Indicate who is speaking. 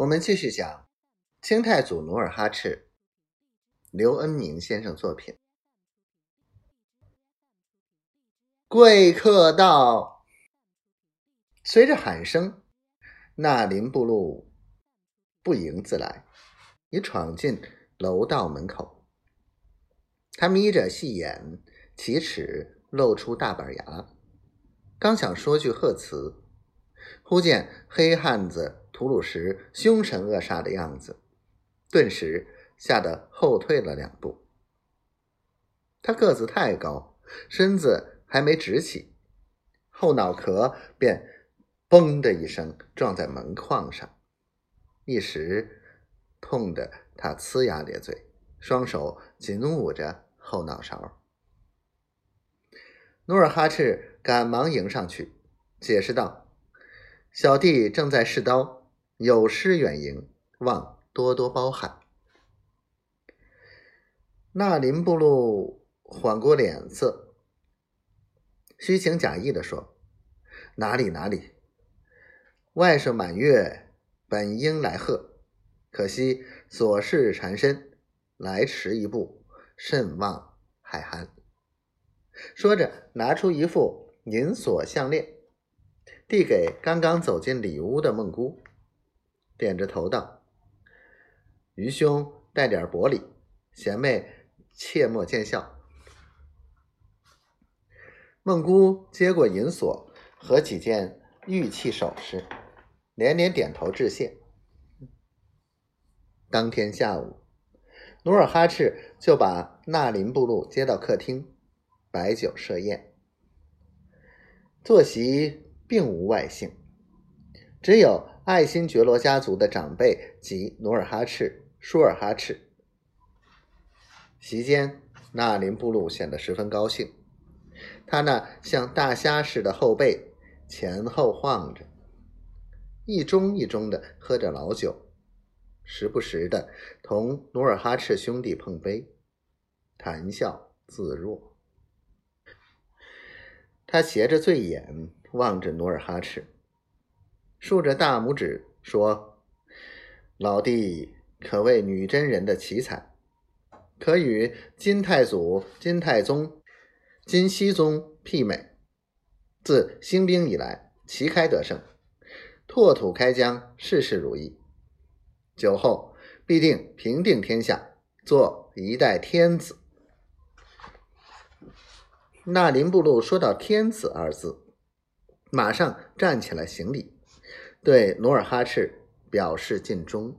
Speaker 1: 我们继续讲清太祖努尔哈赤，刘恩明先生作品。贵客到，随着喊声，纳林布路不迎自来，已闯进楼道门口。他眯着细眼，启齿露出大板牙，刚想说句贺词，忽见黑汉子。吐鲁什凶神恶煞的样子，顿时吓得后退了两步。他个子太高，身子还没直起，后脑壳便“嘣”的一声撞在门框上，一时痛得他呲牙咧嘴，双手紧捂着后脑勺。努尔哈赤赶忙迎上去，解释道：“小弟正在试刀。”有失远迎，望多多包涵。纳林布路缓过脸色，虚情假意的说：“哪里哪里，外甥满月本应来贺，可惜琐事缠身，来迟一步，甚望海涵。”说着，拿出一副银锁项链，递给刚刚走进里屋的孟姑。点着头道：“愚兄带点薄礼，贤妹切莫见笑。”孟姑接过银锁和几件玉器首饰，连连点头致谢。当天下午，努尔哈赤就把纳林布路接到客厅，摆酒设宴。坐席并无外姓，只有。爱新觉罗家族的长辈及努尔哈赤、舒尔哈赤。席间，纳林布鲁显得十分高兴，他那像大虾似的后背前后晃着，一盅一盅的喝着老酒，时不时的同努尔哈赤兄弟碰杯，谈笑自若。他斜着醉眼望着努尔哈赤。竖着大拇指说：“老弟可谓女真人的奇才，可与金太祖、金太宗、金熙宗媲美。自兴兵以来，旗开得胜，拓土开疆，事事如意。酒后必定平定天下，做一代天子。”那林部落说到“天子”二字，马上站起来行礼。对努尔哈赤表示尽忠。